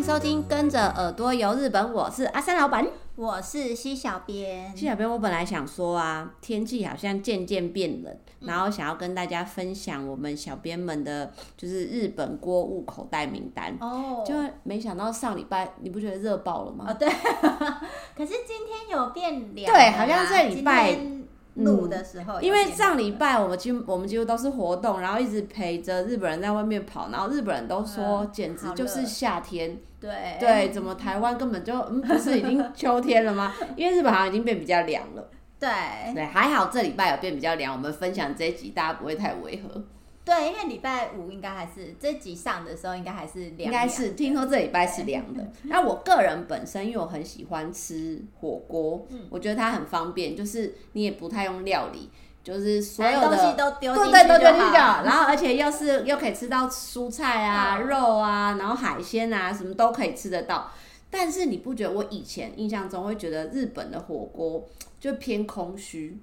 迎收听《跟着耳朵游日本》，我是阿三老板，我是西小编。西小编，我本来想说啊，天气好像渐渐变冷，然后想要跟大家分享我们小编们的，就是日本锅物口袋名单。哦，就没想到上礼拜你不觉得热爆了吗？哦，对。可是今天有变凉。对，好像这礼拜。录的时候，因为上礼拜我们几乎我们几乎都是活动，然后一直陪着日本人在外面跑，然后日本人都说简直就是夏天。对对，怎么台湾根本就嗯不是已经秋天了吗？因为日本好像已经变比较凉了。对对，还好这礼拜有变比较凉，我们分享这一集大家不会太违和。对，因为礼拜五应该还是这集上的时候，应该还是凉。应该是听说这礼拜是凉的。那我个人本身，因为我很喜欢吃火锅，嗯，我觉得它很方便，就是你也不太用料理，就是所有的东西都丢进去，然后而且又是又可以吃到蔬菜啊、肉啊，然后海鲜啊，什么都可以吃得到。但是你不觉得我以前印象中会觉得日本的火锅就偏空虚？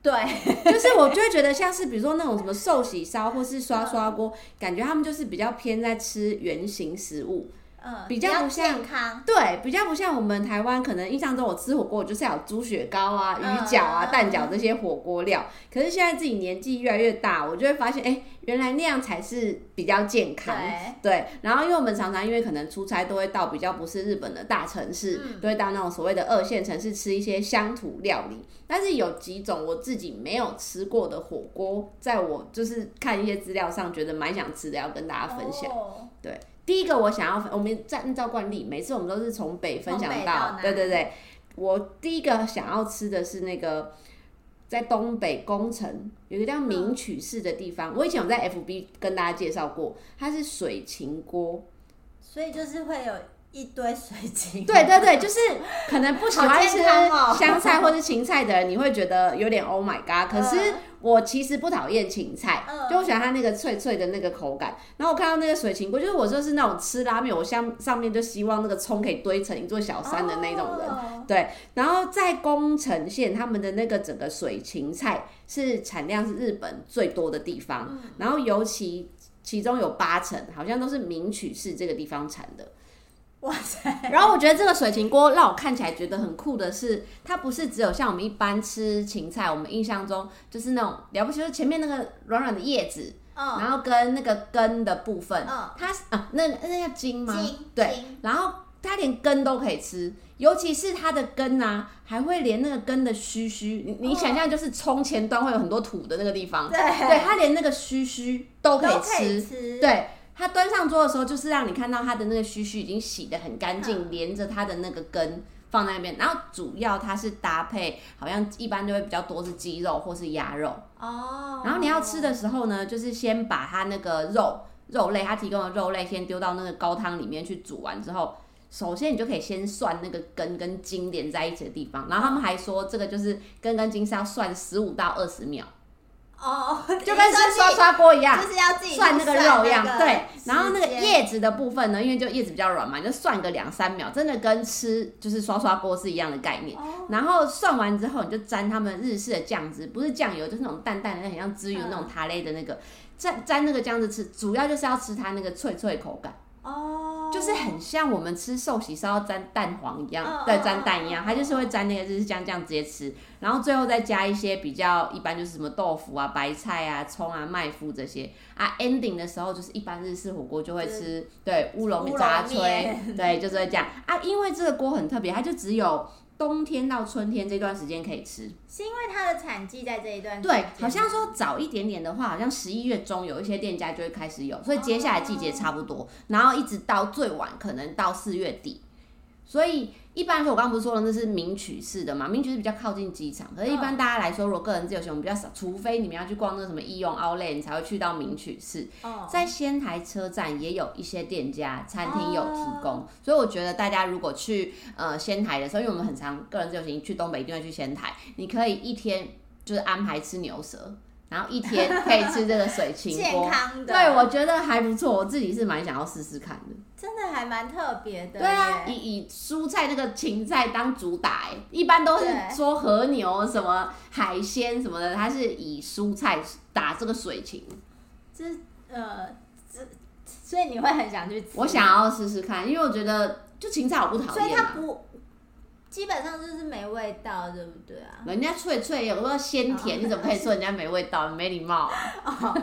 对，就是我就会觉得像是比如说那种什么寿喜烧或是刷刷锅，感觉他们就是比较偏在吃圆形食物。嗯，比较不像，健康，对，比较不像我们台湾，可能印象中我吃火锅就是要有猪血糕啊、鱼饺啊、蛋饺这些火锅料。可是现在自己年纪越来越大，我就会发现，哎，原来那样才是比较健康。对，然后因为我们常常因为可能出差都会到比较不是日本的大城市，都会到那种所谓的二线城市吃一些乡土料理。但是有几种我自己没有吃过的火锅，在我就是看一些资料上觉得蛮想吃的，要跟大家分享。对。第一个我想要，我们在按照惯例，每次我们都是从北分享到，到对对对。我第一个想要吃的是那个在东北宫城有一个叫名曲市的地方，嗯、我以前有在 FB 跟大家介绍过，它是水芹锅，所以就是会有。一堆水芹，对对对，就是可能不喜欢吃香菜或是芹菜的人，你会觉得有点 Oh my God。可是我其实不讨厌芹菜，就我喜欢它那个脆脆的那个口感。然后我看到那个水芹锅，就是我就是那种吃拉面，我像上面就希望那个葱可以堆成一座小山的那种人。对，然后在宫城县，他们的那个整个水芹菜是产量是日本最多的地方，然后尤其其中有八成好像都是名曲市这个地方产的。哇塞！然后我觉得这个水芹锅让我看起来觉得很酷的是，它不是只有像我们一般吃芹菜，我们印象中就是那种了不起，就是前面那个软软的叶子，嗯，然后跟那个根的部分，嗯，它啊，那那叫茎吗？茎，对，然后它连根都可以吃，尤其是它的根啊，还会连那个根的须须，你你想象就是葱前端会有很多土的那个地方，对，对，它连那个须须都可以吃，对。它端上桌的时候，就是让你看到它的那个须须已经洗得很干净，嗯、连着它的那个根放在那边。然后主要它是搭配，好像一般就会比较多是鸡肉或是鸭肉哦。然后你要吃的时候呢，就是先把它那个肉肉类，它提供的肉类先丢到那个高汤里面去煮完之后，首先你就可以先涮那个根跟筋连在一起的地方。然后他们还说，这个就是根跟筋是要涮十五到二十秒。哦，就跟吃刷刷锅一样，就是要自己涮那个肉一样，对。然后那个叶子的部分呢，因为就叶子比较软嘛，就涮个两三秒，真的跟吃就是刷刷锅是一样的概念。然后涮完之后，你就沾他们日式的酱汁，不是酱油，就是那种淡淡的，很像汁油那种塔类的那个，沾沾那个酱汁吃，主要就是要吃它那个脆脆口感。哦，就是很像我们吃寿喜烧要沾蛋黄一样，对，沾蛋一样，它就是会沾那个日式酱酱直接吃，然后最后再加一些比较一般就是什么豆腐啊、白菜啊、葱啊、麦麸这些啊。ending 的时候就是一般日式火锅就会吃，对，乌龙炸炊，对，就是会这样啊。因为这个锅很特别，它就只有。冬天到春天这段时间可以吃，是因为它的产季在这一段时间。对，好像说早一点点的话，好像十一月中有一些店家就会开始有，所以接下来季节差不多，然后一直到最晚可能到四月底，所以。一般来说，我刚刚不是说了那是名取市的嘛？名取市比较靠近机场，可是一般大家来说，如果个人自由行，我们比较少，除非你们要去逛那个什么易用 Outlet，你才会去到名取市。在仙台车站也有一些店家、餐厅有提供，所以我觉得大家如果去呃仙台的时候，因为我们很常个人自由行去东北，一定会去仙台，你可以一天就是安排吃牛舌。然后一天可以吃这个水芹 锅，健康的，对，我觉得还不错，我自己是蛮想要试试看的。真的还蛮特别的。对啊，以以蔬菜那个芹菜当主打，哎，一般都是说和牛什么海鲜什么的，它是以蔬菜打这个水芹。这呃，这所以你会很想去吃？我想要试试看，因为我觉得就芹菜我不讨厌，所以它不。基本上就是没味道，对不对啊？人家脆脆，有时候鲜甜，哦、你怎么可以说人家没味道？没礼貌、啊。哦，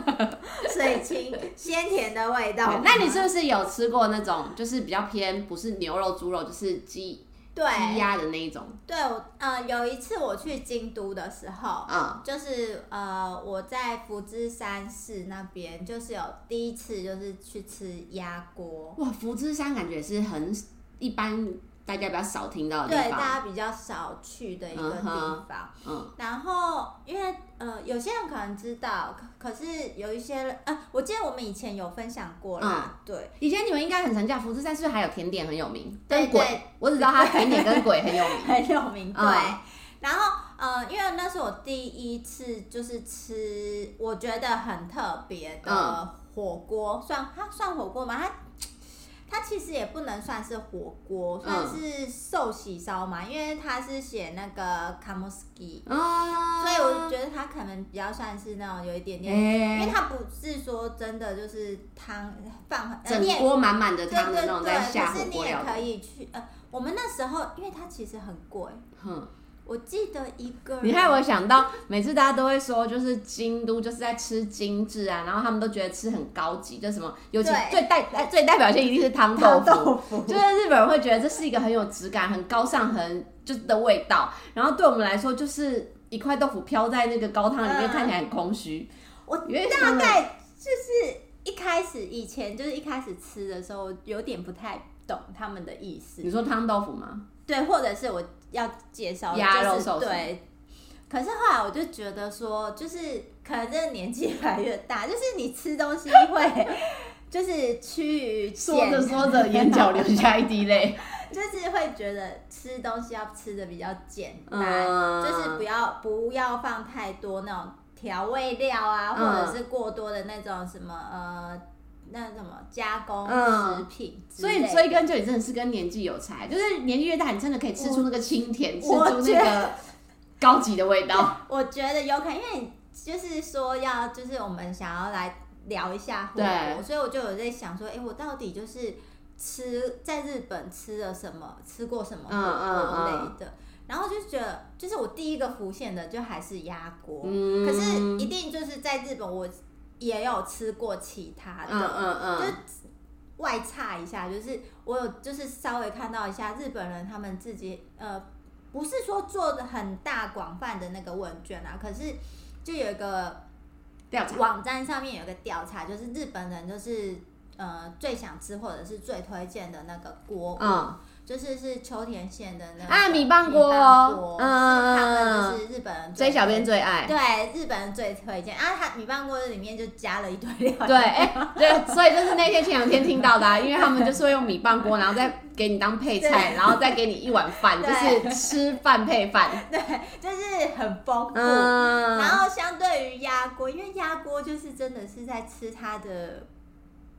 水清鲜甜的味道。那你是不是有吃过那种，就是比较偏不是牛肉、猪肉，就是鸡、鸡鸭的那一种？对，我呃有一次我去京都的时候，嗯，就是呃我在福知山市那边，就是有第一次就是去吃鸭锅。哇，福知山感觉是很一般。大家比较少听到的地方，对，大家比较少去的一个地方。嗯，嗯，然后因为呃，有些人可能知道，可可是有一些人，呃，我记得我们以前有分享过啦。嗯、对，以前你们应该很常叫福之山，是不是还有甜点很有名？对对，我只知道它甜点跟鬼很有名，很有名。对，嗯、然后呃，因为那是我第一次就是吃，我觉得很特别的火锅，嗯、算它算火锅吗？它它其实也不能算是火锅，算是寿喜烧嘛，嗯、因为它是写那个卡莫斯基，哦、所以我觉得它可能比较算是那种有一点点，欸、因为它不是说真的就是汤放很整锅满满的汤的那种在下火锅。可是你也可以去，呃，我们那时候因为它其实很贵，嗯我记得一个，你害我想到，每次大家都会说，就是京都就是在吃精致啊，然后他们都觉得吃很高级，就什么，尤其最代 最代表性一定是汤豆腐，豆腐 就是日本人会觉得这是一个很有质感、很高尚、很就是的味道，然后对我们来说，就是一块豆腐飘在那个高汤里面，看起来很空虚。我大概就是一开始以前就是一开始吃的时候，有点不太懂他们的意思。你说汤豆腐吗？对，或者是我。要介绍鸭肉寿司，对，可是后来我就觉得说，就是可能这个年纪越来越大，就是你吃东西会，就是趋于说着说着眼角流下一滴泪，就是会觉得吃东西要吃的比较简单，嗯、就是不要不要放太多那种调味料啊，嗯、或者是过多的那种什么呃。那什么加工食品，嗯，所以追根究底真的是跟年纪有差，就是年纪越大，你真的可以吃出那个清甜，吃出那个高级的味道。我觉得有可能，因为就是说要，就是我们想要来聊一下火锅，所以我就有在想说，哎，欸，我到底就是吃在日本吃了什么，吃过什么火锅类的，嗯嗯嗯，然后就觉得，就是我第一个浮现的就还是鸭锅，嗯，可是一定就是在日本我。也有吃过其他的，嗯嗯嗯，就外差一下，就是我有就是稍微看到一下日本人他们自己，呃，不是说做的很大广泛的那个问卷啊，可是就有一个调查。网站上面有一个调查，就是日本人就是呃最想吃或者是最推荐的那个锅，嗯。就是是秋田县的那个啊米棒锅，嗯，他们就是日本人追小编最爱，对，日本人最推荐。啊，他米棒锅里面就加了一堆料，对，哎、欸，对，所以就是那天前两天听到的、啊，因为他们就是会用米棒锅，然后再给你当配菜，然后再给你一碗饭，就是吃饭配饭，对，就是很丰富。嗯、然后相对于鸭锅，因为鸭锅就是真的是在吃它的。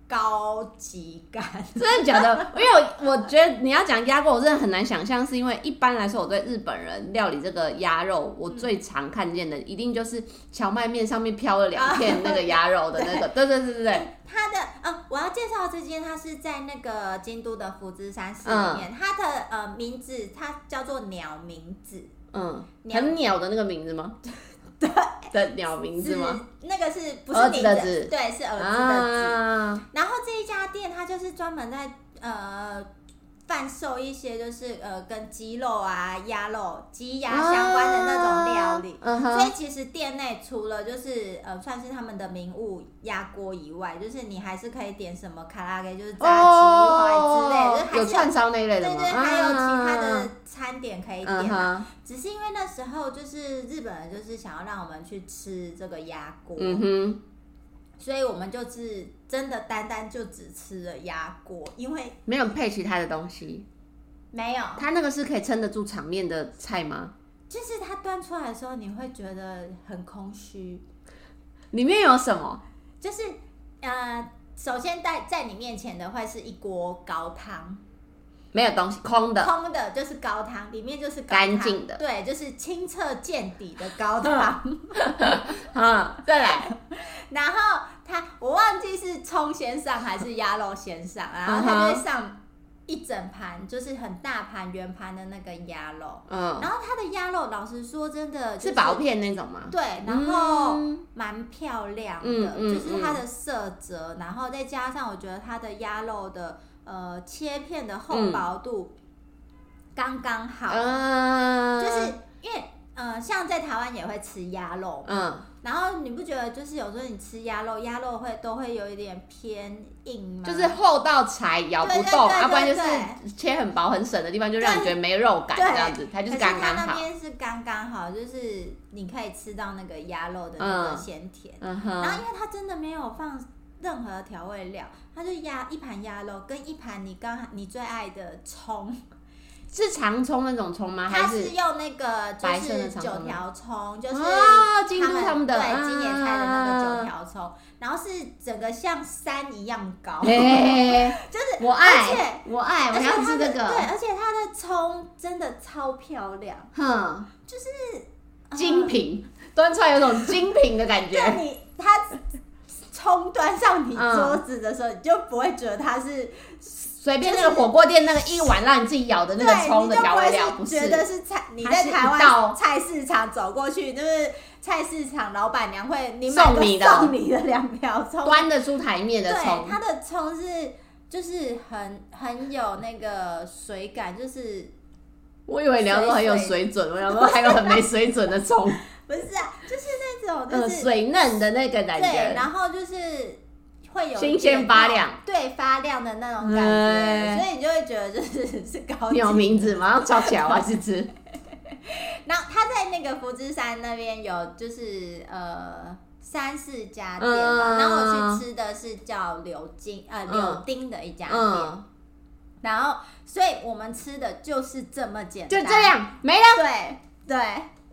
高级感，真的假的？因为我我觉得你要讲鸭锅，我真的很难想象，是因为一般来说，我对日本人料理这个鸭肉，我最常看见的一定就是荞麦面上面飘了两片那个鸭肉的那个，对对对对对。它的呃，我要介绍这间，它是在那个京都的福知山寺里面，嗯、它的呃名字它叫做鸟名字，嗯，很鸟的那个名字吗？对的鸟名字吗？那个是不是名字？对，是儿子的字。啊、然后这一家店，它就是专门在呃。贩售一些就是呃跟鸡肉啊、鸭肉、鸡鸭相关的那种料理，啊 uh huh、所以其实店内除了就是呃算是他们的名物鸭锅以外，就是你还是可以点什么卡拉给，就是炸鸡块之类，oh, 就是还是有，有串烧那一类的对，对对，还有其他的餐点可以点。Uh huh、只是因为那时候就是日本人就是想要让我们去吃这个鸭锅。嗯哼。所以我们就是真的单单就只吃了鸭锅，因为没有配其他的东西。没有，它那个是可以撑得住场面的菜吗？就是它端出来的时候，你会觉得很空虚。里面有什么？就是呃，首先在在你面前的会是一锅高汤。没有东西，空的，空的，就是高汤，里面就是干净的，对，就是清澈见底的高汤。嗯，再来，然后他我忘记是葱先上还是鸭肉先上，然后他就上一整盘，就是很大盘圆盘的那个鸭肉。嗯，然后他的鸭肉，老实说，真的、就是、是薄片那种吗？对，然后蛮漂亮的，就是它的色泽，然后再加上我觉得它的鸭肉的呃切片的厚薄度刚刚好，嗯、就是因为。呃，像在台湾也会吃鸭肉，嗯，然后你不觉得就是有时候你吃鸭肉，鸭肉会都会有一点偏硬吗？就是厚到柴咬不动，要不然就是切很薄很省的地方，就让你觉得没肉感这样子，它就是刚刚好。它那边是刚刚好，就是你可以吃到那个鸭肉的那个鲜甜。然后因为它真的没有放任何调味料，它就鸭一盘鸭肉跟一盘你刚你最爱的葱。是长葱那种葱吗？它是用那个就是九条葱，就是京都他们的对金野菜的那个九条葱，然后是整个像山一样高，就是我爱，我爱，我要吃这个。对，而且它的葱真的超漂亮，哼，就是精品，端出来有种精品的感觉。你它葱端上你桌子的时候，你就不会觉得它是。随便那个火锅店那个一碗让你自己咬的那个葱的调味料，不是觉得是菜？你在台湾菜市场走过去，就是菜市场老板娘会你送你的送你的两条葱，端得出台面的葱。它的葱是就是很很有那个水感，就是我以为你要说很有水准，我想说还有很没水准的葱，不是啊，就是那种就是水嫩的那个感觉，对然后就是。会有新鲜发亮，对发亮的那种感觉，所以你就会觉得就是是高级。有名字，马上抄起来，我还是吃。然后他在那个福之山那边有就是呃三四家店嘛，然后我去吃的是叫柳金呃柳丁的一家店，然后所以我们吃的就是这么简单，就这样没了。对对。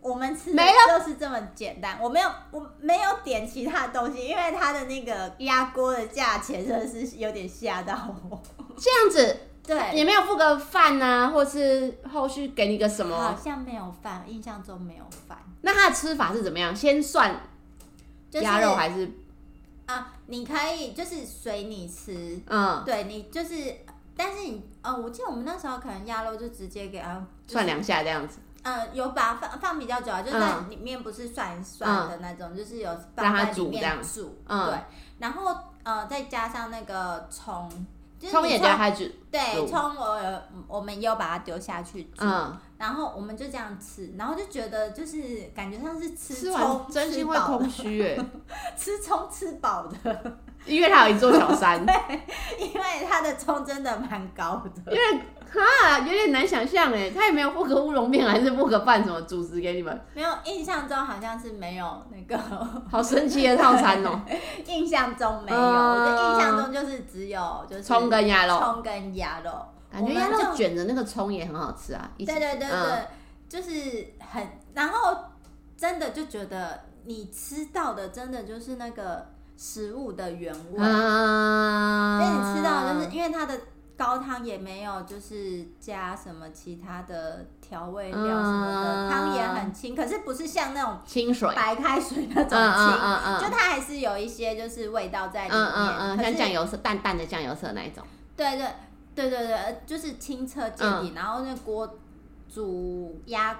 我们吃的就是这么简单，我没有我没有点其他东西，因为它的那个压锅的价钱真的是有点吓到我。这样子，对，也没有付个饭啊，或是后续给你个什么？好像没有饭，印象中没有饭。那它的吃法是怎么样？先算鸭肉还是？啊，你可以就是随你吃，嗯，对你就是，但是你，哦，我记得我们那时候可能鸭肉就直接给它涮两下这样子。嗯，有把它放放比较久啊，就是在里面不是涮一涮的那种，嗯、就是有放在里面煮，嗯、对，然后呃再加上那个葱，葱也加下去，对，葱我有我们又把它丢下去煮，嗯、然后我们就这样吃，然后就觉得就是感觉像是吃葱，真心会空虚哎，吃葱吃饱的。因为它有一座小山，对，因为它的葱真的蛮高的。因为哈有点难想象哎，他也没有附个乌龙面，还是附个饭什么主食给你们？没有，印象中好像是没有那个。好神奇的套餐哦！印象中没有，我的印象中就是只有就是葱跟鸭肉，葱跟鸭肉，感觉鸭肉卷的那个葱也很好吃啊。对对对对，就是很，然后真的就觉得你吃到的真的就是那个。食物的原味，啊、所以你吃到就是因为它的高汤也没有就是加什么其他的调味料什么的，汤、啊、也很清，可是不是像那种清水。白开水那种清，就它还是有一些就是味道在里面，嗯嗯、像酱油色淡淡的酱油色那一种，对对对对对，就是清澈见底，嗯、然后那锅煮鸭。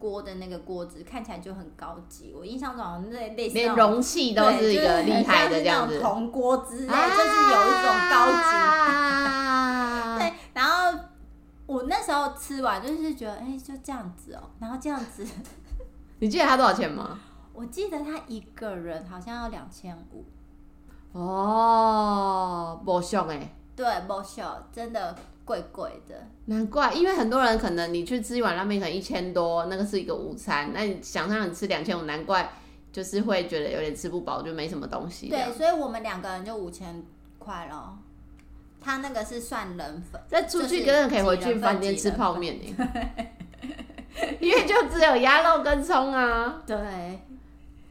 锅的那个锅子看起来就很高级，我印象中好像那类似连容器都是一个厉害的这样子，铜锅之类，啊、就是有一种高级。啊、对，然后我那时候吃完就是觉得，哎、欸，就这样子哦、喔，然后这样子。你记得他多少钱吗？我记得他一个人好像要两千五。哦，不俗哎。对，不俗，真的。贵贵的，难怪，因为很多人可能你去吃一碗拉面可能一千多，那个是一个午餐，那你想让你吃两千五，难怪就是会觉得有点吃不饱，就没什么东西。对，所以我们两个人就五千块咯。他那个是算人份，再出去真的可以回去饭店吃泡面因为就只有鸭肉跟葱啊。对。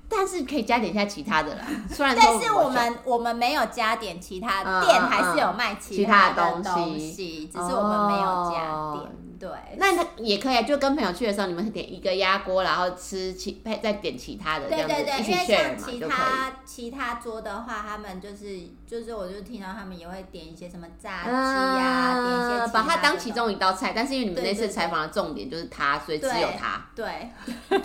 但是可以加点一下其他的啦，虽然但是我们我们没有加点其他店，还是有卖其他的东西，只是我们没有加点。对，那他也可以啊，就跟朋友去的时候，你们点一个鸭锅，然后吃其配再点其他的，对对对，因为像其他其他桌的话，他们就是就是，我就听到他们也会点一些什么炸鸡呀，呃、点一些把它当其中一道菜。但是因为你们那次采访的重点就是它，所以只有它。对，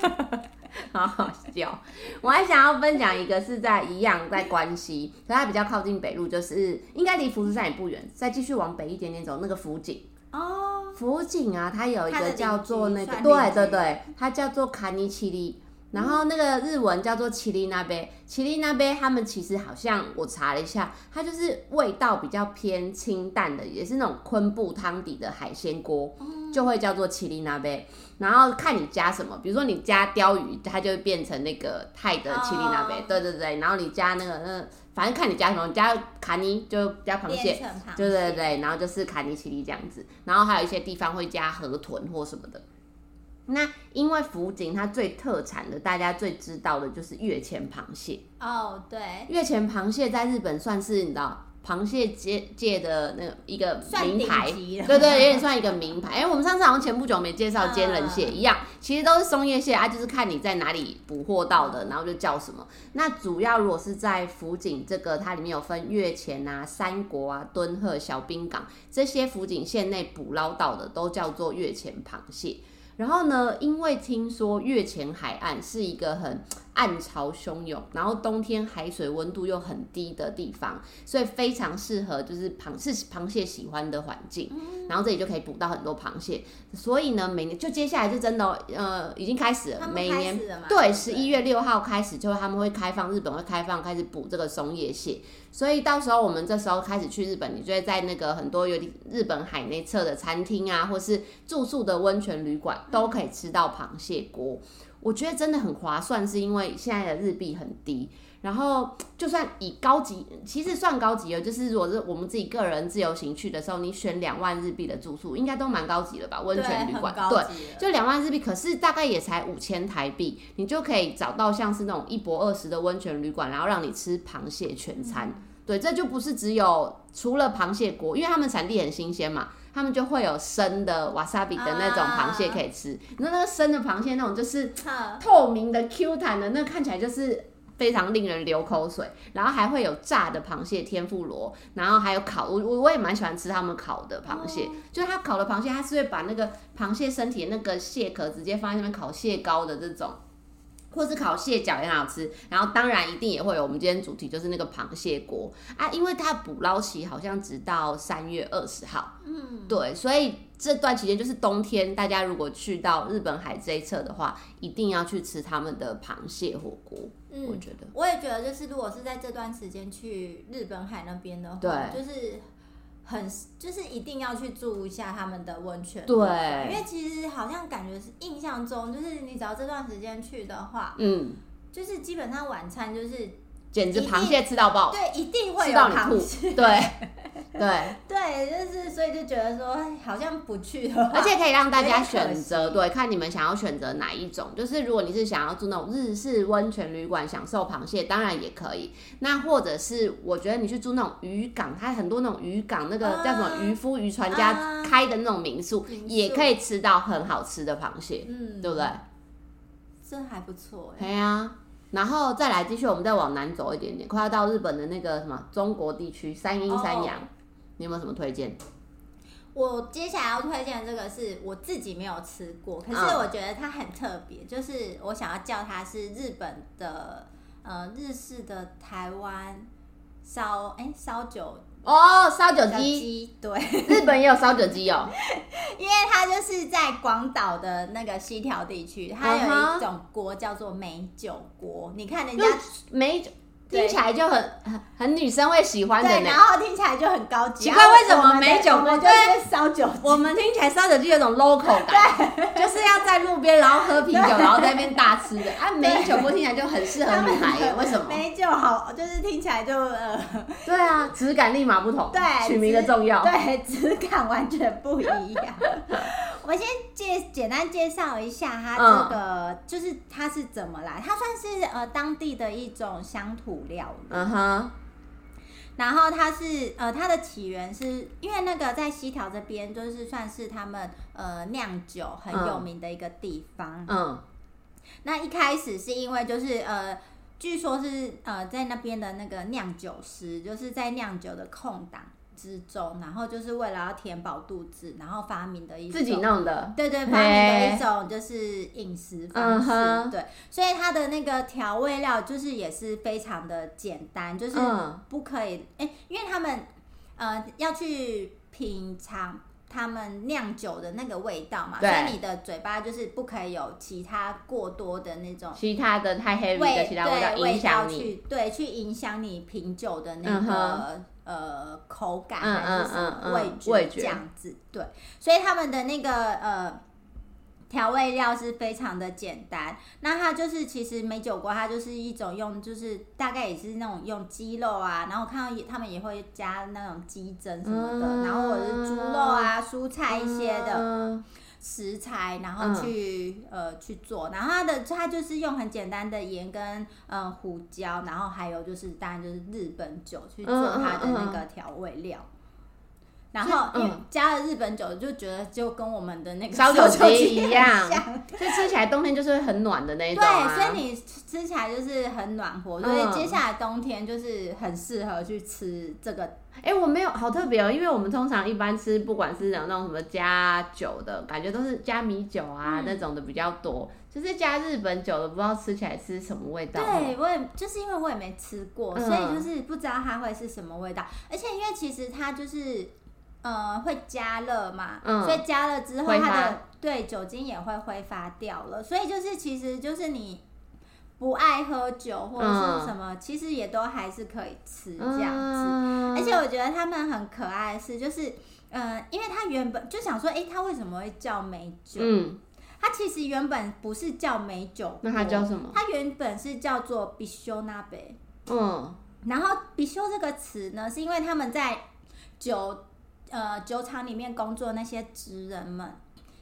好好笑。我还想要分享一个是在一样在关西，可它比较靠近北路，就是应该离福士山也不远，再继续往北一点点走，那个福井。哦，福井啊，它有一个叫做那个，对对对，它叫做卡尼奇里，然后那个日文叫做奇里那杯，奇里那杯，他们其实好像我查了一下，它就是味道比较偏清淡的，也是那种昆布汤底的海鲜锅，就会叫做奇里那杯。然后看你加什么，比如说你加鲷鱼，它就会变成那个泰的奇里那杯，对对对，然后你加那个那。反正看你加什么，你加卡尼就加螃蟹，螃蟹对对对，然后就是卡尼奇里这样子，然后还有一些地方会加河豚或什么的。那因为福井它最特产的，大家最知道的就是月前螃蟹。哦，对，月前螃蟹在日本算是你知道。螃蟹界界的那个一个名牌，对，对对，有点算一个名牌。哎、欸，我们上次好像前不久没介绍坚仁蟹一样，其实都是松叶蟹啊，就是看你在哪里捕获到的，然后就叫什么。那主要如果是在福井这个，它里面有分月前啊、三国啊、敦贺、小滨港这些福井县内捕捞到的，都叫做月前螃蟹。然后呢，因为听说月前海岸是一个很暗潮汹涌，然后冬天海水温度又很低的地方，所以非常适合就是螃是螃蟹喜欢的环境。然后这里就可以捕到很多螃蟹。所以呢，每年就接下来就真的呃已经开始了，每年对十一月六号开始就他们会开放，日本会开放开始捕这个松叶蟹。所以到时候我们这时候开始去日本，你就会在那个很多有日本海内侧的餐厅啊，或是住宿的温泉旅馆，都可以吃到螃蟹锅。我觉得真的很划算，是因为现在的日币很低。然后就算以高级，其实算高级了，就是如果是我们自己个人自由行去的时候，你选两万日币的住宿，应该都蛮高级了吧？温泉旅馆，对，就两万日币，可是大概也才五千台币，你就可以找到像是那种一泊二十的温泉旅馆，然后让你吃螃蟹全餐。嗯、对，这就不是只有除了螃蟹锅，因为他们产地很新鲜嘛，他们就会有生的瓦萨比的那种螃蟹可以吃。那、啊、那个生的螃蟹那种就是透明的 Q 弹的，那看起来就是。非常令人流口水，然后还会有炸的螃蟹天妇罗，然后还有烤，我我我也蛮喜欢吃他们烤的螃蟹，哦、就是他烤的螃蟹，他是会把那个螃蟹身体那个蟹壳直接放在那边烤蟹膏的这种，或是烤蟹脚也很好吃，然后当然一定也会有我们今天主题就是那个螃蟹锅啊，因为它捕捞期好像直到三月二十号，嗯，对，所以。这段期间就是冬天，大家如果去到日本海这一侧的话，一定要去吃他们的螃蟹火锅。嗯，我觉得，我也觉得，就是如果是在这段时间去日本海那边的话，对，就是很就是一定要去住一下他们的温泉。对，因为其实好像感觉是印象中，就是你只要这段时间去的话，嗯，就是基本上晚餐就是简直螃蟹吃到爆，对，一定会有螃蟹，对。对 对，就是所以就觉得说好像不去的，而且可以让大家选择，对，看你们想要选择哪一种。就是如果你是想要住那种日式温泉旅馆，享受螃蟹，当然也可以。那或者是我觉得你去住那种渔港，它很多那种渔港那个叫什么渔夫渔船家开的那种民宿，也可以吃到很好吃的螃蟹，嗯，对不对？这还不错哎。对呀，然后再来继续，我们再往南走一点点，快要到日本的那个什么中国地区三阴三阳。你有没有什么推荐？我接下来要推荐的这个是我自己没有吃过，可是我觉得它很特别，就是我想要叫它是日本的呃日式的台湾烧哎烧酒哦烧酒鸡对，日本也有烧酒鸡哦，因为它就是在广岛的那个西条地区，它有一种锅叫做美酒锅，你看人家美酒。听起来就很很很女生会喜欢的，对，然后听起来就很高级。奇怪，为什么美酒锅对烧酒？我们听起来烧酒就有种 local 感，对就是要在路边然后喝啤酒，然后在那边大吃的。啊，美酒锅听起来就很适合女孩，为什么？美酒好，就是听起来就呃，对啊，质感立马不同。对，取名的重要。对，质感完全不一样。我先介简单介绍一下它这个，嗯、就是它是怎么来，它算是呃当地的一种乡土料理。嗯哼，然后它是呃，它的起源是因为那个在西条这边，就是算是他们呃酿酒很有名的一个地方。嗯，那一开始是因为就是呃，据说是呃，在那边的那个酿酒师，就是在酿酒的空档。之中，然后就是为了要填饱肚子，然后发明的一种自己弄的，对对，发明的一种就是饮食方式，嗯、对，所以它的那个调味料就是也是非常的简单，就是不可以，哎、嗯，因为他们呃要去品尝他们酿酒的那个味道嘛，所以你的嘴巴就是不可以有其他过多的那种其他的太 heavy 的其他味道影响你，去对，去影响你品酒的那个。嗯呃，口感还是什么味觉这样子，对，所以他们的那个呃调味料是非常的简单。那它就是其实美酒锅，它就是一种用，就是大概也是那种用鸡肉啊，然后看到也他们也会加那种鸡胗什么的，嗯、然后或者是猪肉啊、蔬菜一些的。嗯食材，然后去、嗯、呃去做，然后它的它就是用很简单的盐跟嗯胡椒，然后还有就是当然就是日本酒去做它的那个调味料，嗯嗯嗯、然后嗯。加了日本酒就觉得就跟我们的那个烧酒鸡一样，就 吃起来冬天就是很暖的那一种、啊，对，所以你吃起来就是很暖和，所以接下来冬天就是很适合去吃这个。哎、欸，我没有，好特别哦，因为我们通常一般吃，不管是有那种什么加酒的感觉，都是加米酒啊、嗯、那种的比较多，就是加日本酒的，不知道吃起来是什么味道。对，我也就是因为我也没吃过，嗯、所以就是不知道它会是什么味道。而且因为其实它就是呃会加热嘛，嗯、所以加热之后它的发对酒精也会挥发掉了，所以就是其实就是你。不爱喝酒或者是什么，嗯、其实也都还是可以吃这样子。嗯、而且我觉得他们很可爱的是，就是，嗯、呃，因为他原本就想说，哎、欸，他为什么会叫美酒？嗯，他其实原本不是叫美酒，那他叫什么？他原本是叫做比修那杯。嗯，然后比修这个词呢，是因为他们在酒呃酒厂里面工作那些职人们。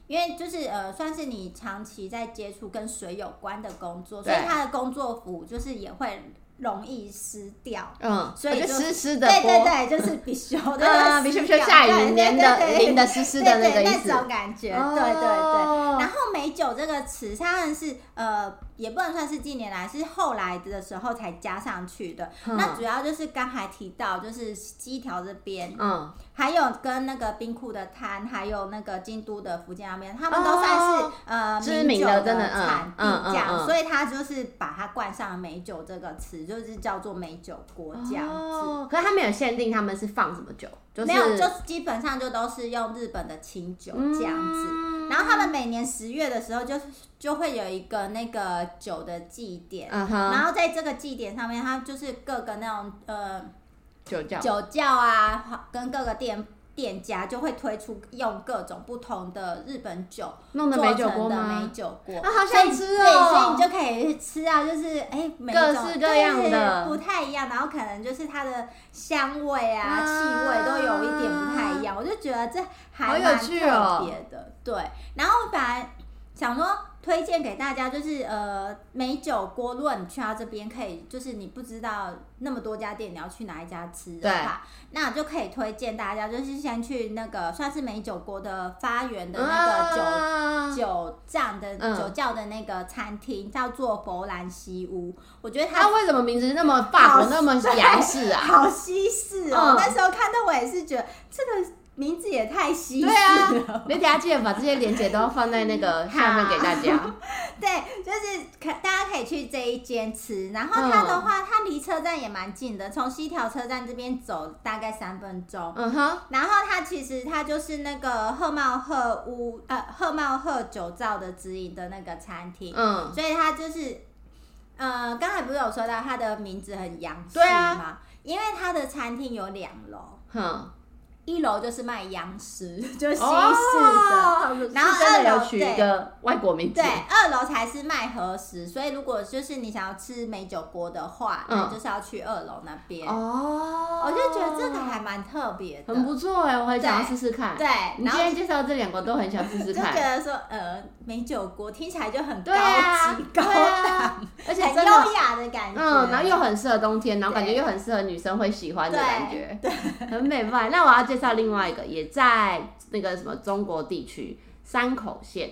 因为就是呃，算是你长期在接触跟水有关的工作，所以他的工作服就是也会容易湿掉，嗯，所以就湿湿的，对对对，就是比修的，嗯，比修比修下雨黏的淋的湿湿的那个意思，那种感觉，对对对。然后美酒这个词，它们是呃。也不能算是近年来，是后来的时候才加上去的。嗯、那主要就是刚才提到，就是西条这边，嗯，还有跟那个冰库的滩，还有那个京都的福建那边，他们都算是、哦、呃知名的真的产地这样，嗯嗯嗯、所以他就是把它冠上美酒这个词，就是叫做美酒锅这样子。哦、可是他没有限定他们是放什么酒。就是、没有，就基本上就都是用日本的清酒这样子。嗯、然后他们每年十月的时候就，就就会有一个那个酒的祭典。嗯、然后在这个祭典上面，它就是各个那种呃酒窖酒窖啊，跟各个店。店家就会推出用各种不同的日本酒弄的美酒锅的美酒锅，啊，好想吃哦！对，所以你就可以吃啊，就是哎，每各式各样的不太一样，然后可能就是它的香味啊、气味都有一点不太一样，我就觉得这还蛮特别的。对，然后本来想说。推荐给大家就是呃美酒锅，如果你去到这边可以，就是你不知道那么多家店，你要去哪一家吃的话，那就可以推荐大家就是先去那个算是美酒锅的发源的那个酒、啊、酒站的、嗯、酒窖的那个餐厅，叫做佛兰西屋。我觉得它，它为什么名字那么法国那么洋式啊？好西式哦！嗯、那时候看到我也是觉得这个。名字也太稀奇了。对啊，你等下记得把这些链接都要放在那个下面给大家。对，就是可大家可以去这一间吃，然后它的话，嗯、它离车站也蛮近的，从西条车站这边走大概三分钟。嗯哼。然后它其实它就是那个贺茂贺屋呃贺茂贺酒造的直营的那个餐厅。嗯。所以它就是呃刚才不是有说到它的名字很洋气吗？对啊。因为它的餐厅有两楼。哼。一楼就是卖洋食，就是西式的，哦、然后二楼取一个外国名字，对，二楼才是卖和食。所以如果就是你想要吃美酒锅的话，嗯，就是要去二楼那边。哦，我就觉得这个还蛮特别的，很不错哎，我很想要试试看。对，你今天介绍这两个都很想试试看，就觉得说呃，美酒锅听起来就很高级、啊、高档，而且很优雅的感觉，嗯，然后又很适合冬天，然后感觉又很适合女生会喜欢的感觉，对，对很美迈。那我要。介绍另外一个，也在那个什么中国地区山口县，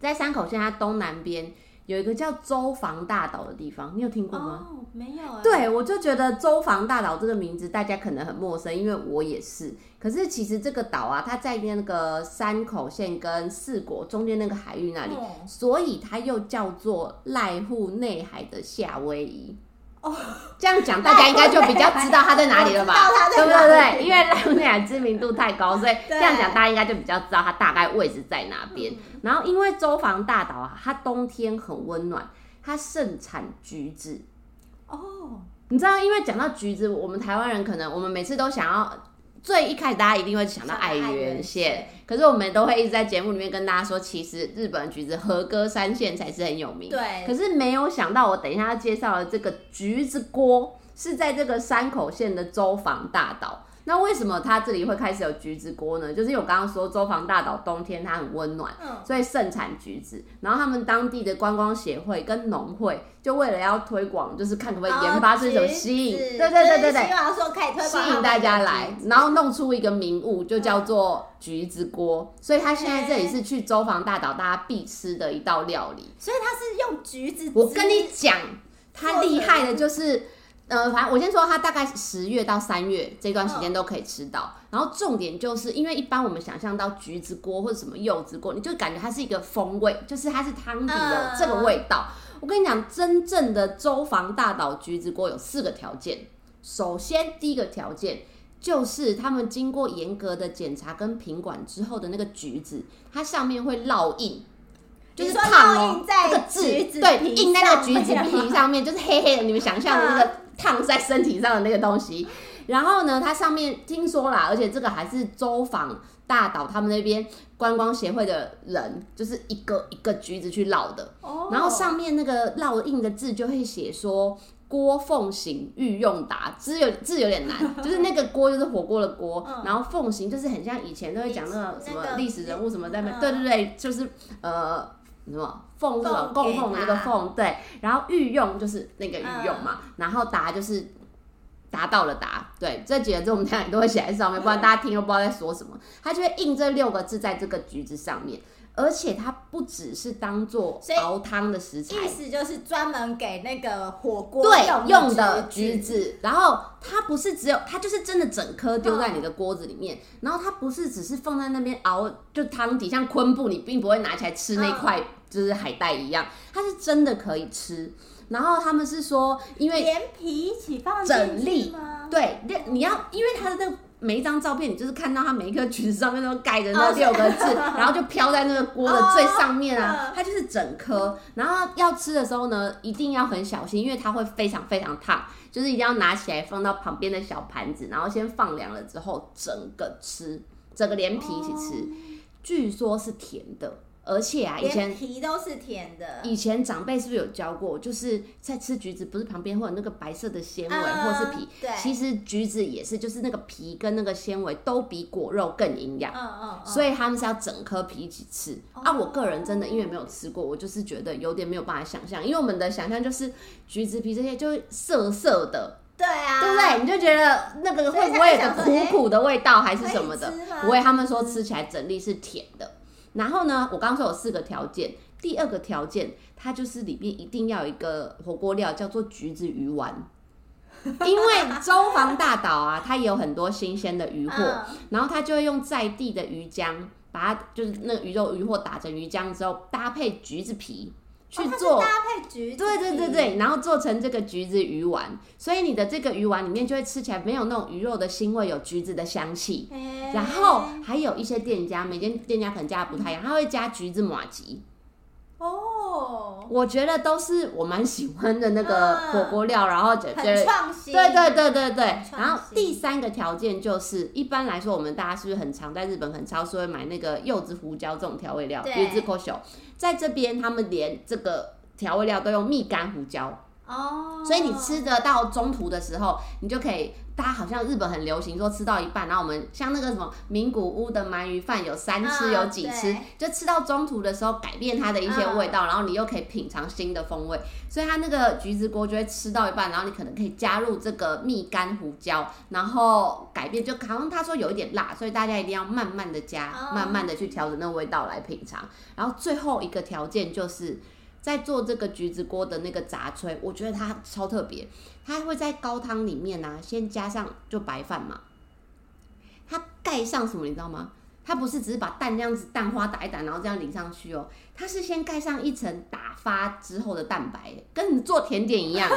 在山口县它东南边有一个叫周防大岛的地方，你有听过吗？哦，没有啊。对，我就觉得周防大岛这个名字大家可能很陌生，因为我也是。可是其实这个岛啊，它在那个山口县跟四国中间那个海域那里，哦，所以它又叫做濑户内海的夏威夷。这样讲，大家应该就比较知道它在哪里了吧？对不对？因为濑户内海知名度太高，所以这样讲，大家应该就比较知道它大概位置在哪边。然后，因为周防大岛啊，它冬天很温暖，它盛产橘子。哦，你知道，因为讲到橘子，我们台湾人可能我们每次都想要。最一开始大家一定会想到爱媛县，可是我们都会一直在节目里面跟大家说，其实日本的橘子和歌山县才是很有名。对，可是没有想到，我等一下要介绍的这个橘子锅是在这个山口县的周防大岛。那为什么它这里会开始有橘子锅呢？就是因为我刚刚说周防大岛冬天它很温暖，嗯，所以盛产橘子。然后他们当地的观光协会跟农会就为了要推广，就是看可不可以研发出一种吸引，对对对对对，希望说可以推广吸引大家来，然后弄出一个名物，就叫做橘子锅。所以它现在这里是去周防大岛大家必吃的一道料理。所以它是用橘子，我跟你讲，它厉害的就是。呃，反正我先说，它大概十月到三月这段时间都可以吃到。然后重点就是因为一般我们想象到橘子锅或者什么柚子锅，你就感觉它是一个风味，就是它是汤底的这个味道。我跟你讲，真正的周防大岛橘子锅有四个条件。首先，第一个条件就是他们经过严格的检查跟品管之后的那个橘子，它上面会烙印。就是烫哦，那个字对，印在那个橘子皮上面，就是黑黑的。你们想象的那个 烫在身体上的那个东西。然后呢，它上面听说啦，而且这个还是周防大岛他们那边观光协会的人，就是一个一个橘子去烙的。然后上面那个烙印的字就会写说“郭奉行御用达”，字有字有点难，就是那个锅就是火锅的锅，然后奉行就是很像以前都会讲那个什么历史人物什么在那，对对对，就是呃。什么奉是什么供奉的那个奉，对，然后御用就是那个御用嘛，嗯、然后达就是达到了达，对，这几个字我们现在都会写在上面，不然大家听都不知道在说什么。他就会印这六个字在这个橘子上面，而且它不只是当做熬汤的食材，意思就是专门给那个火锅对用的橘子。然后它不是只有，它就是真的整颗丢在你的锅子里面，嗯、然后它不是只是放在那边熬，就汤底像昆布，你并不会拿起来吃那块。嗯就是海带一样，它是真的可以吃。然后他们是说，因为连皮一起放整粒吗，对，你要因为它的那个每一张照片，你就是看到它每一颗橘子上面都盖着那六个字，然后就飘在那个锅的最上面啊，它就是整颗。然后要吃的时候呢，一定要很小心，因为它会非常非常烫，就是一定要拿起来放到旁边的小盘子，然后先放凉了之后整个吃，整个连皮一起吃。据说是甜的。而且啊，以前皮都是甜的。以前长辈是不是有教过？就是在吃橘子，不是旁边会有那个白色的纤维，或是皮。对。其实橘子也是，就是那个皮跟那个纤维都比果肉更营养。嗯嗯。所以他们是要整颗皮一起吃。啊，我个人真的因为没有吃过，我就是觉得有点没有办法想象，因为我们的想象就是橘子皮这些就涩涩的。对啊。对不对？你就觉得那个会不会有个苦苦的味道，还是什么的？不会，他们说吃起来整粒是甜的。然后呢，我刚刚说有四个条件，第二个条件，它就是里面一定要有一个火锅料，叫做橘子鱼丸。因为周防大岛啊，它也有很多新鲜的鱼货，然后它就会用在地的鱼浆，把它就是那个鱼肉鱼货打成鱼浆之后，搭配橘子皮。去做、哦、搭配橘子，对对对对，然后做成这个橘子鱼丸，所以你的这个鱼丸里面就会吃起来没有那种鱼肉的腥味，有橘子的香气。欸、然后还有一些店家，每间店家可能加的不太一样，他会加橘子麻糬。我觉得都是我蛮喜欢的那个火锅料，嗯、然后觉得创新。对对对对对。然后第三个条件就是，一般来说，我们大家是不是很常在日本很超市会买那个柚子胡椒这种调味料？柚子胡椒，在这边他们连这个调味料都用蜜干胡椒。哦，所以你吃得到中途的时候，你就可以。大家好像日本很流行说吃到一半，然后我们像那个什么名古屋的鳗鱼饭有三吃有几吃，就吃到中途的时候改变它的一些味道，然后你又可以品尝新的风味。所以它那个橘子锅就会吃到一半，然后你可能可以加入这个蜜干胡椒，然后改变，就好像他说有一点辣，所以大家一定要慢慢的加，慢慢的去调整那个味道来品尝。然后最后一个条件就是。在做这个橘子锅的那个杂炊，我觉得它超特别。它会在高汤里面呢、啊，先加上就白饭嘛，它盖上什么你知道吗？它不是只是把蛋这样子蛋花打一打，然后这样淋上去哦，它是先盖上一层打发之后的蛋白，跟你做甜点一样，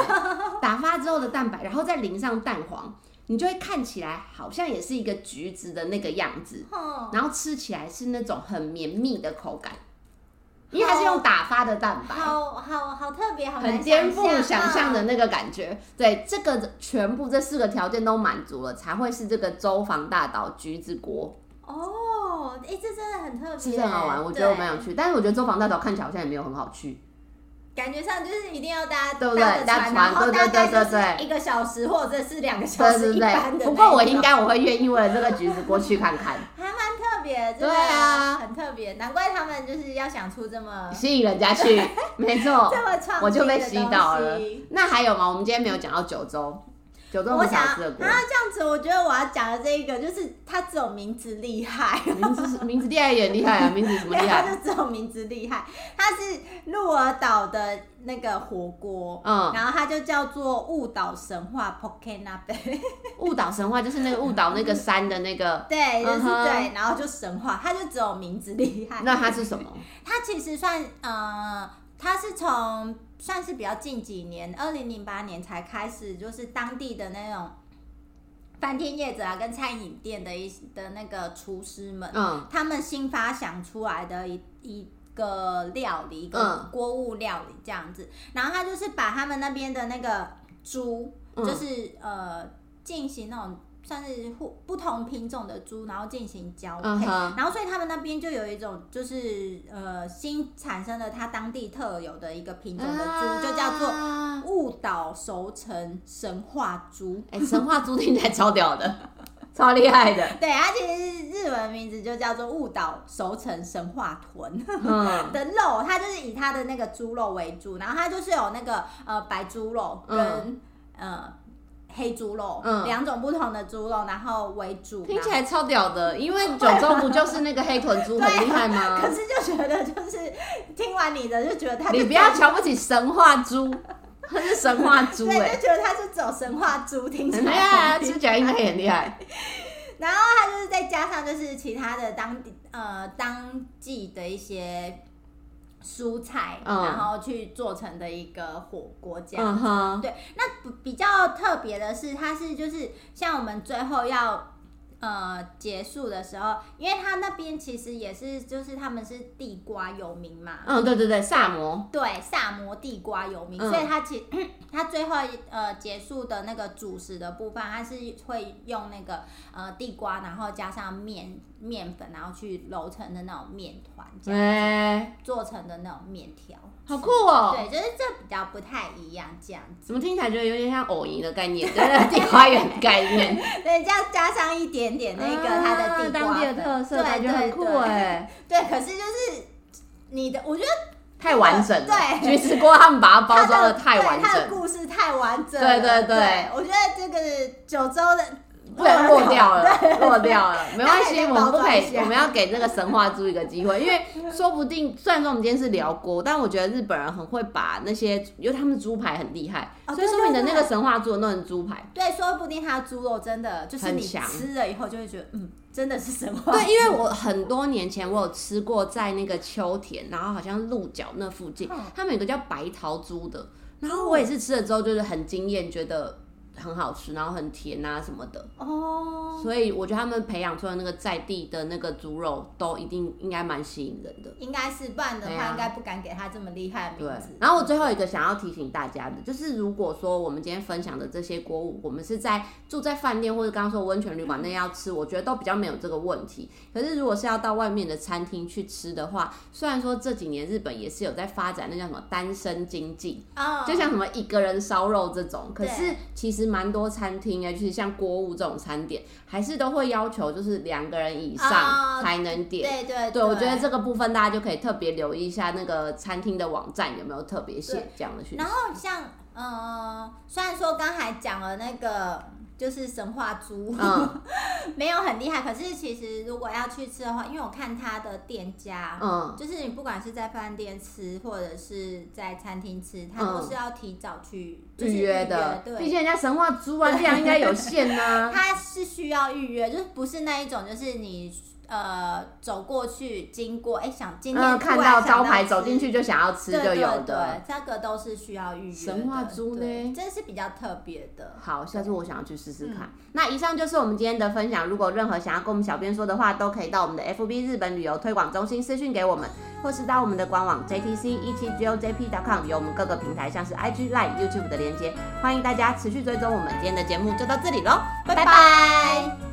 打发之后的蛋白，然后再淋上蛋黄，你就会看起来好像也是一个橘子的那个样子，然后吃起来是那种很绵密的口感。因为它是用打发的蛋白，好好好特别，好很颠覆想象的那个感觉。对，这个全部这四个条件都满足了，才会是这个周防大岛橘子国。哦，哎、欸，这真的很特别，是不是很好玩？我觉得我蛮想去，但是我觉得周防大岛看起来好像也没有很好去。感觉上就是一定要搭对不对？搭船，然后大概就是一个小时或者是两个小时一般的。不过我应该我会愿意为了这个橘子过去看看。还蛮特别，对啊，很特别，难怪他们就是要想出这么吸引人家去，没错，这么创我就被吸到了。那还有吗？我们今天没有讲到九州。我想啊，这样子，我觉得我要讲的这一个就是它只有名字厉害，名字名字厉害也厉害啊，名字什么厉害？它就只有名字厉害，它是鹿儿岛的那个火锅，嗯，然后它就叫做雾岛神话 Poke Nabe。雾岛神话就是那个雾岛那个山的那个，对，就是对，然后就神话，它就只有名字厉害。那它是什么？它其实算呃，它是从。算是比较近几年，二零零八年才开始，就是当地的那种饭店业者啊，跟餐饮店的一的那个厨师们，嗯，他们新发想出来的一一个料理，一个锅物料理这样子。然后他就是把他们那边的那个猪，就是呃进行那种。算是不不同品种的猪，然后进行交配，uh huh. 然后所以他们那边就有一种就是呃新产生了它当地特有的一个品种的猪，uh huh. 就叫做雾岛熟成神话猪。哎、欸，神话猪听起来超屌的，超厉害的。对，它其实是日文名字就叫做雾岛熟成神话豚、uh. 的肉，它就是以它的那个猪肉为主，然后它就是有那个呃白猪肉跟、uh. 呃。黑猪肉，嗯，两种不同的猪肉，然后为主，听起来超屌的。因为九州不就是那个黑豚猪很厉害吗？可是就觉得就是听完你的就觉得他，你不要瞧不起神话猪，它是神话猪 哎，就觉得它是走神话猪，听起来厉害，吃起来应该很厉害。然后它就是再加上就是其他的当地呃当季的一些。蔬菜，然后去做成的一个火锅这样子。Uh huh. 对，那比较特别的是，它是就是像我们最后要。呃，结束的时候，因为他那边其实也是，就是他们是地瓜有名嘛。嗯，对对对，萨摩。对，萨摩地瓜有名，嗯、所以他其 他最后呃结束的那个主食的部分，他是会用那个呃地瓜，然后加上面面粉，然后去揉成的那种面团，做成的那种面条。好酷哦！对，就是这比较不太一样，这样子。怎么听起来觉得有点像藕泥的概念，对地花园的概念。对，这样加上一点点那个它的地瓜、啊、当地的特色，感觉很酷哎。对，可是就是你的，我觉得太完整了。对，橘子锅他们把它包装的太完整，故事太完整。对对对，对，我觉得这个九州的。不能落掉了，落掉了，没关系，我们不可以，我们要给那个神话猪一个机会，因为说不定，虽然说我们今天是聊锅，但我觉得日本人很会把那些，因为他们猪排很厉害，所以说明的那个神话猪的那种猪排，对，说不定它的猪肉真的就是你吃了以后就会觉得，嗯，真的是神话。对，因为我很多年前我有吃过，在那个秋田，然后好像鹿角那附近，他们有个叫白桃猪的，然后我也是吃了之后就是很惊艳，觉得。很好吃，然后很甜啊什么的哦。所以我觉得他们培养出来那个在地的那个猪肉都一定应该蛮吸引人的。应该是，不然的话应该不敢给他这么厉害的名字。对。然后我最后一个想要提醒大家的，就是如果说我们今天分享的这些锅物，我们是在住在饭店或者刚刚说温泉旅馆那要吃，我觉得都比较没有这个问题。可是如果是要到外面的餐厅去吃的话，虽然说这几年日本也是有在发展那叫什么单身经济，oh. 就像什么一个人烧肉这种，可是其实蛮多餐厅啊，就是像锅物这种餐点，还是都会要求就是两个人以上才能点。Oh. 对对对，对，我觉得这个部分大家就可以特别留意一下那个餐厅的网站有没有特别写这样的讯息。然后像呃，虽然说刚才讲了那个。就是神话猪，嗯、没有很厉害。可是其实如果要去吃的话，因为我看他的店家，嗯，就是你不管是在饭店吃或者是在餐厅吃，他都是要提早去预约的。对，毕竟人家神话猪啊，量应该有限呢、啊。他是需要预约，就是不是那一种，就是你。呃，走过去经过，哎、欸，想今天看到招牌走进去就想要吃，就有的。对，对，对，这个都是需要预约的。神话猪呢，这是比较特别的。好，下次我想要去试试看。嗯、那以上就是我们今天的分享。如果任何想要跟我们小编说的话，都可以到我们的 FB 日本旅游推广中心私讯给我们，或是到我们的官网 JTC 一七 GOJP.com 有我们各个平台像是 IG、Line、YouTube 的连接，欢迎大家持续追踪我们。今天的节目就到这里喽，拜拜。拜拜。